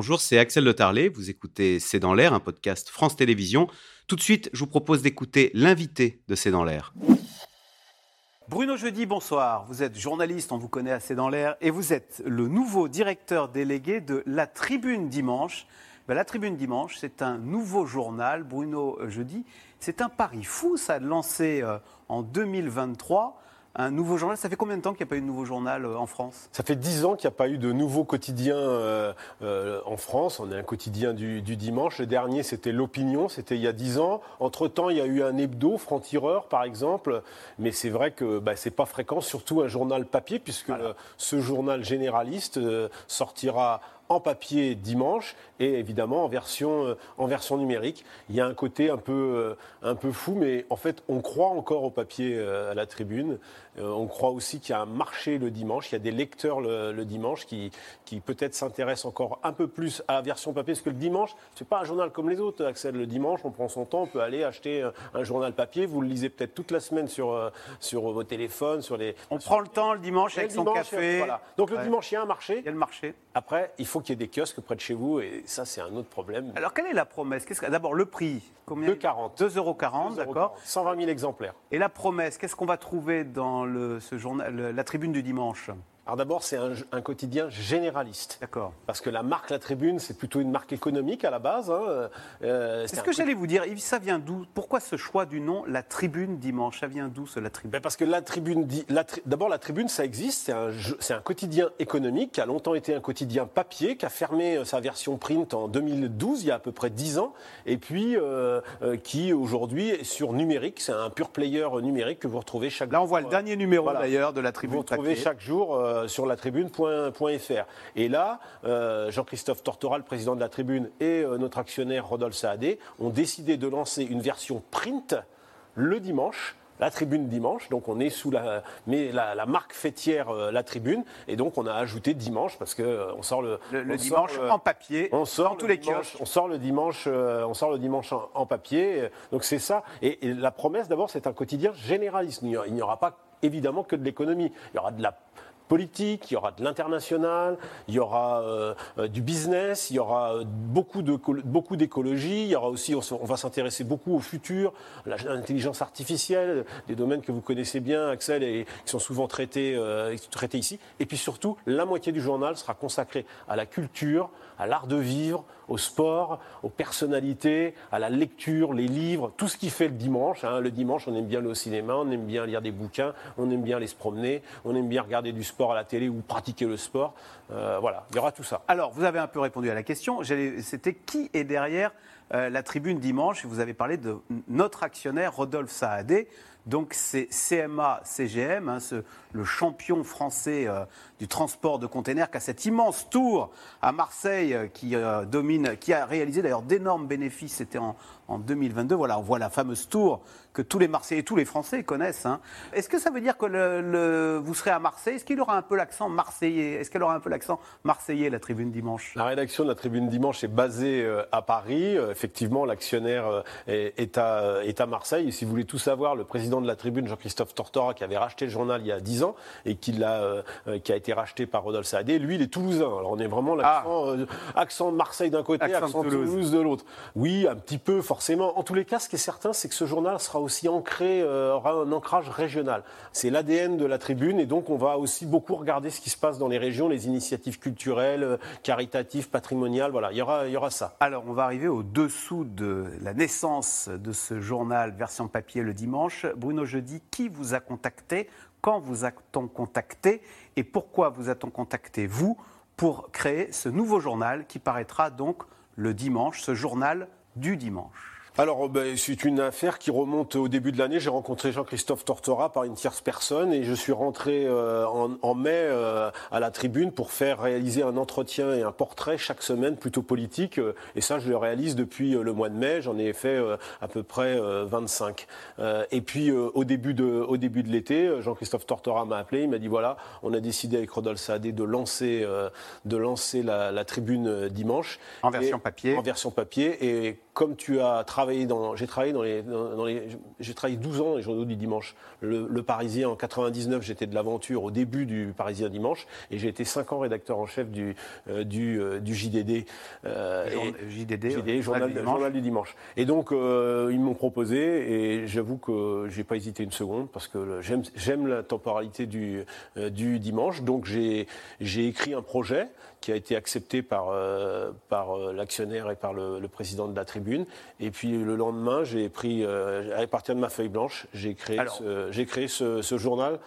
bonjour, c'est Axel Le Tarlet. Vous écoutez C'est dans l'air, un podcast France Télévisions. Tout de suite, je vous propose d'écouter l'invité de C'est dans l'air. Bruno Jeudi, bonsoir. Vous êtes journaliste, on vous connaît assez dans l'air, et vous êtes le nouveau directeur délégué de La Tribune Dimanche. Ben, la Tribune Dimanche, c'est un nouveau journal. Bruno Jeudi, c'est un pari fou, ça, de lancer euh, en 2023 un nouveau journal. Ça fait combien de temps qu'il n'y a pas eu de nouveau journal euh, en France? Ça fait dix ans qu'il n'y a pas eu de nouveau quotidien euh, euh, en France. On est un quotidien du, dimanche. Le dernier, c'était l'opinion, c'était il y a dix ans. Entre-temps, il y a eu un hebdo, Franc-Tireur, par exemple. Mais c'est vrai que bah, ce n'est pas fréquent, surtout un journal papier, puisque ce journal généraliste sortira en papier dimanche et évidemment en version, euh, en version numérique. Il y a un côté un peu, euh, un peu fou, mais en fait, on croit encore au papier euh, à la tribune. on croit aussi qu'il y a un marché le dimanche. Il y a des lecteurs le, dimanche qui, qui peut-être s'intéressent encore un peu plus à la version papier, parce que le dimanche, c'est pas un journal comme les autres, Axel. Le dimanche, on prend son temps, on peut aller acheter un, journal papier. Vous le lisez peut-être toute la semaine sur, sur vos téléphones, sur les. On prend le temps le dimanche avec son café. Voilà. Donc le dimanche, il y a un marché. Il y a le marché. Après, il faut qu'il y ait des kiosques près de chez vous et ça, c'est un autre problème. Alors, quelle est la promesse? D'abord, le prix. Combien? 2,40. 2,40 euros, d'accord. 120 000 exemplaires. Et la promesse, qu'est-ce qu'on va trouver dans le, ce journal, la tribune du dimanche? Alors d'abord, c'est un, quotidien généraliste. D'accord. Parce que la marque La Tribune, c'est plutôt une marque économique à la base. Hein. Euh, c'est ce que j'allais vous dire. Ça vient d'où? Pourquoi ce choix du nom La Tribune dimanche? Ça vient d'où ce La Tribune? Ben Parce que La Tribune, d'abord La Tribune, ça existe. C'est un, un, quotidien économique qui a longtemps été un quotidien papier, qui a fermé euh, sa version print en 2012, il y a à peu près 10 ans, et puis euh, qui aujourd'hui est sur numérique. C'est un pur player numérique que vous retrouvez chaque jour. Là, on voit le dernier numéro d'ailleurs de La Tribune. Vous retrouvez chaque jour euh, sur la tribune.fr. Et là, euh, Jean-Christophe Tortora, le président de la tribune, et euh, notre actionnaire Rodolphe Saadé ont décidé de lancer une version print le dimanche la tribune dimanche. Donc on est sous la, mais la, marque fêtière la tribune. Et donc on a ajouté dimanche parce que on sort le, le, dimanche en papier. On sort tous les dimanche, On sort le dimanche, on sort le dimanche en, papier. Donc c'est ça. Et, la promesse d'abord, c'est un quotidien généraliste. Il n'y aura pas évidemment que de l'économie. Il y aura de la politique, il y aura de l'international, il y aura euh, euh, du business, il y aura euh, beaucoup, de, beaucoup d'écologie, il y aura aussi, on, va s'intéresser beaucoup au futur, l'intelligence artificielle, des domaines que vous connaissez bien, Axel, et qui sont souvent traités, traités ici. Et puis surtout, la moitié du journal sera consacrée à la culture, à l'art de vivre, au sport, aux personnalités, à la lecture, les livres, tout ce qui fait le dimanche. Hein. Le dimanche, on aime bien aller au cinéma, on aime bien lire des bouquins, on aime bien aller se promener, on aime bien regarder du sport à la télé ou pratiquer le sport. Euh, voilà, il y aura tout ça. Alors, vous avez un peu répondu à la question. C'était qui est derrière euh, la tribune dimanche? Vous avez parlé de notre actionnaire Rodolphe Saadé. Donc c'est CMA CGM, hein, le champion français euh, du transport de containers, qui a cet immense tour à Marseille euh, qui euh, domine, qui a réalisé d'ailleurs d'énormes bénéfices. C'était en, en 2022. Voilà, on voit la fameuse tour que tous les Marseillais et tous les Français connaissent. Hein. Est-ce que ça veut dire que le, vous serez à Marseille? Est-ce qu'il aura un peu l'accent marseillais? Est-ce qu'elle aura un peu l'accent marseillais, la Tribune Dimanche? La rédaction de la Tribune Dimanche est basée euh, à Paris. Euh, effectivement, l'actionnaire euh, est, à, est à Marseille. Et si vous voulez tout savoir, le président de la Tribune, Jean-Christophe Tortora, qui avait racheté le journal il y a 10 ans et qui, a, qui a été racheté par Rodolphe Saadé, lui, il est toulousain. Alors on est vraiment l'accent ah. accent de Marseille d'un côté, accent, de Toulouse de l'autre. Oui, un petit peu, forcément en tous les cas, ce qui est certain, c'est que ce journal sera aussi ancré, euh, aura un ancrage régional. C'est l'ADN de la tribune et donc on va aussi beaucoup regarder ce qui se passe dans les régions, les initiatives culturelles, euh, caritatives, patrimoniales. Voilà, il y aura, il y aura ça. Alors, on va arriver au-dessous de la naissance de ce journal version papier le dimanche. Bruno Jeudi, qui vous a contacté? Quand vous a-t-on contacté? Et pourquoi vous a-t-on contacté, vous, pour créer ce nouveau journal qui paraîtra donc le dimanche, ce journal du dimanche? Alors, ben, c'est une affaire qui remonte au début de l'année. J'ai rencontré Jean-Christophe Tortora par une tierce personne et je suis rentré euh, en, mai euh, à la tribune pour faire réaliser un entretien et un portrait chaque semaine plutôt politique. Euh, et ça, je le réalise depuis le mois de mai. J'en ai fait à peu près 25. et puis, au début de, au début de l'été, Jean-Christophe Tortora m'a appelé. Il m'a dit voilà, on a décidé avec Rodolphe Saadé de lancer, de lancer la, tribune dimanche. En version papier. En version papier. Et comme tu as travaillé dans, j'ai travaillé dans les, dans les j'ai travaillé 12 ans dans les journaux du dimanche. Le, Parisien en 99, j'étais de l'aventure au début du Parisien dimanche, et j'ai été 5 ans rédacteur en chef du euh, du, euh, du, JDD, euh, JDD, JDD journal, du journal, du dimanche. Et donc ils m'ont proposé, et j'avoue que j'ai pas hésité une seconde parce que j'aime la temporalité du du dimanche. Donc j'ai écrit un projet qui a été accepté par, par l'actionnaire et par le, président de la tribune. Et puis le lendemain, j'ai pris, euh, à partir de ma feuille blanche, j'ai créé, j'ai créé ce, ce journal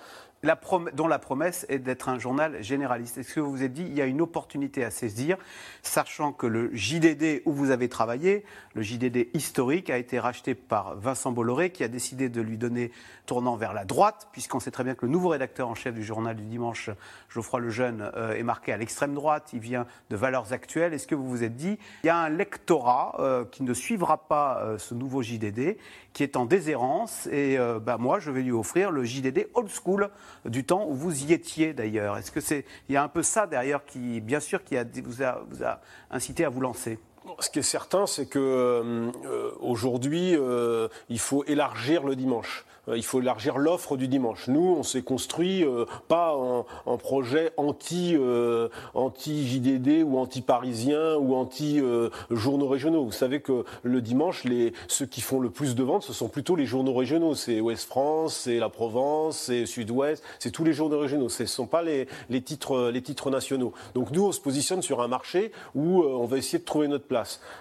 dont la promesse est d'être un journal généraliste. Est-ce que vous vous êtes dit, il y a une opportunité à saisir, sachant que le JDD où vous avez travaillé, le JDD historique, a été racheté par Vincent Bolloré, qui a décidé de lui donner tournant vers la droite, puisqu'on sait très bien que le nouveau rédacteur en chef du journal du dimanche, Geoffroy Lejeune, euh, est marqué à l'extrême droite, il vient de Valeurs Actuelles. Est-ce que vous vous êtes dit, il y a un lectorat euh, qui ne suivra pas euh, ce nouveau JDD, qui est en déshérence, et bah, moi, je vais lui offrir le JDD old school du temps où vous y étiez d'ailleurs. Est-ce que c'est, il y a un peu ça derrière qui, bien sûr, qui vous, a, vous a incité à vous lancer? Ce qui est certain, c'est que euh, aujourd'hui, euh, il faut élargir le dimanche. Euh, il faut élargir l'offre du dimanche. Nous, on s'est construit euh, pas en, projet anti euh, anti JDD ou anti parisien ou anti journaux régionaux. Vous savez que le dimanche, les ceux qui font le plus de ventes, ce sont plutôt les journaux régionaux. C'est Ouest France, c'est la Provence, c'est Sud-Ouest, c'est tous les journaux régionaux. Ce ne sont pas les, les, titres les titres nationaux. Donc nous, on se positionne sur un marché où on va essayer de trouver notre place.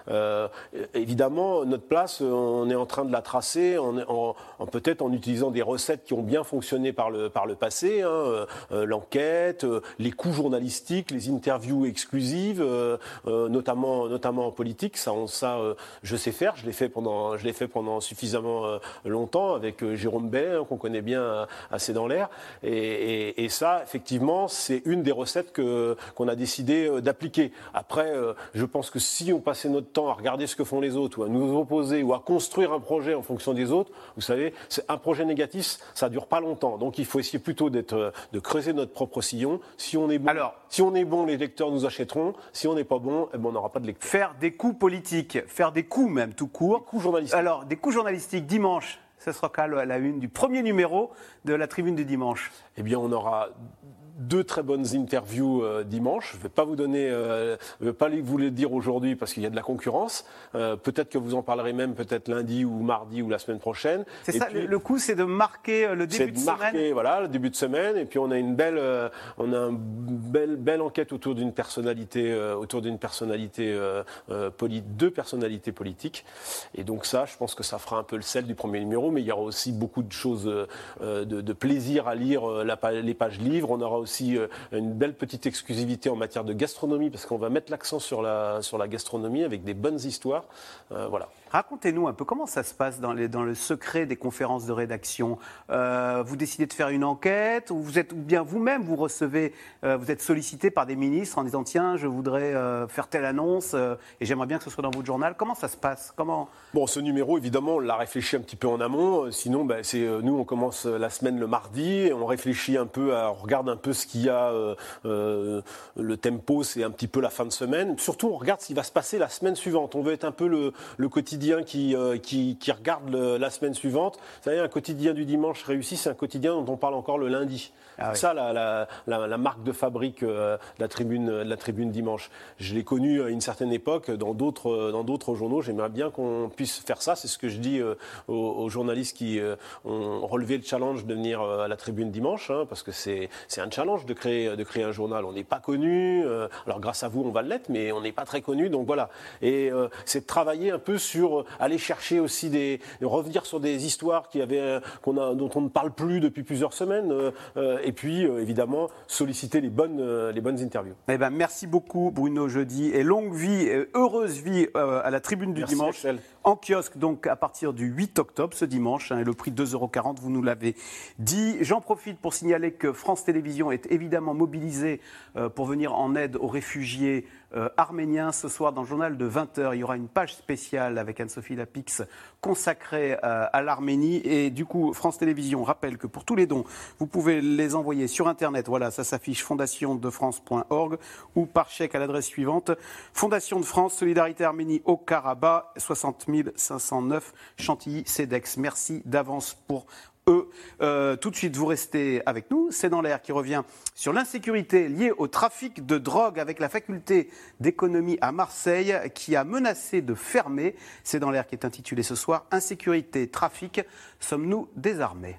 Euh, évidemment, notre place, on est en train de la tracer, en, peut-être en utilisant des recettes qui ont bien fonctionné par le, par le passé, hein, euh, l'enquête, euh, les coûts journalistiques, les interviews exclusives, notamment, notamment en politique. Ça, ça je sais faire. Je l'ai fait pendant, je l'ai fait pendant suffisamment longtemps avec Jérôme Bay, hein, qu'on connaît bien assez dans l'air. Et, et, ça, effectivement, c'est une des recettes que qu'on a décidé d'appliquer. Après, je pense que si on passait notre temps à regarder ce que font les autres, ou à nous opposer, ou à construire un projet en fonction des autres, vous savez, c'est un projet négatif, ça dure pas longtemps. Donc il faut essayer plutôt d'être, de creuser notre propre sillon. Si on est bon, Alors, si on est bon, les lecteurs nous achèteront. Si on n'est pas bon, eh ben, on n'aura pas de lecteurs. Faire des coups politiques, faire des coups même tout court. Des coups journalistiques. Alors des coups journalistiques dimanche. Ce sera quand la une du premier numéro de la Tribune du dimanche. Eh bien, on aura deux très bonnes interviews euh, dimanche. Je ne vais pas vous donner, euh, je vais pas vous les dire aujourd'hui parce qu'il y a de la concurrence. Euh, peut-être que vous en parlerez même peut-être lundi ou mardi ou la semaine prochaine. C'est ça. le coup, c'est de marquer le début de, de marquer, semaine. Voilà, le début de semaine. Et puis on a une belle, on a une belle, belle enquête autour d'une personnalité, autour d'une personnalité, deux personnalités politiques. Et donc ça, je pense que ça fera un peu le sel du premier numéro. Mais il y aura aussi beaucoup de choses de, de, plaisir à lire la, les pages livres. On aura aussi euh, une belle petite exclusivité en matière de gastronomie, parce qu'on va mettre l'accent sur la, sur la gastronomie avec des bonnes histoires. Euh, voilà. Racontez-nous un peu comment ça se passe dans, les, dans le secret des conférences de rédaction? Euh, vous décidez de faire une enquête ou vous êtes ou bien vous-même vous recevez, vous êtes sollicité par des ministres en disant tiens je voudrais faire telle annonce et j'aimerais bien que ce soit dans votre journal. Comment ça se passe? Comment? Bon, ce numéro évidemment on l'a réfléchi un petit peu en amont. Sinon, ben, c'est nous on commence la semaine le mardi, et on réfléchit un peu, à, on regarde un peu ce qu'il y a, euh, euh, le tempo, c'est un petit peu la fin de semaine. Surtout, on regarde ce qui va se passer la semaine suivante. On veut être un peu le, quotidien qui, euh, qui, regarde la semaine suivante. Vous savez, un quotidien du dimanche réussi, c'est un quotidien dont on parle encore le lundi. Ah Ça, la, la, marque de fabrique de la tribune, la tribune dimanche. Je l'ai connu à une certaine époque dans d'autres, dans d'autres journaux. J'aimerais bien qu'on puisse faire ça. C'est ce que je dis aux, journalistes qui ont relevé le challenge de venir à la tribune dimanche, hein, parce que c'est, c'est un challenge de créer, de créer un journal. On n'est pas connu. Euh, alors grâce à vous, on va l'être, mais on n'est pas très connu. Donc voilà. Et euh, c'est de travailler un peu sur euh, aller chercher aussi des, revenir sur des histoires qui avaient, qu'on a, dont on ne parle plus depuis plusieurs semaines. et puis évidemment solliciter les bonnes, les bonnes interviews. Eh ben merci beaucoup Bruno Jeudi et longue vie, et heureuse vie à la Tribune du dimanche. En kiosque donc à partir du 8 octobre ce dimanche. Hein, et le prix 2,40 euros. Vous nous l'avez dit. J'en profite pour signaler que France Télévisions est évidemment mobilisée pour venir en aide aux réfugiés arméniens. Ce soir, dans le journal de 20h, il y aura une page spéciale avec Anne-Sophie Lapix consacrée à l'Arménie. Et du coup, France Télévisions rappelle que pour tous les dons, vous pouvez les envoyer sur Internet. Voilà, ça s'affiche fondationdefrance.org ou par chèque à l'adresse suivante Fondation de France, Solidarité Arménie au Karabakh, 60 509 Chantilly-Cedex. Merci d'avance pour eux. Euh, tout de suite, vous restez avec nous. C'est dans l'air qui revient sur l'insécurité liée au trafic de drogue avec la faculté d'économie à Marseille qui a menacé de fermer. C'est dans l'air qui est intitulé ce soir Insécurité, trafic, sommes-nous désarmés?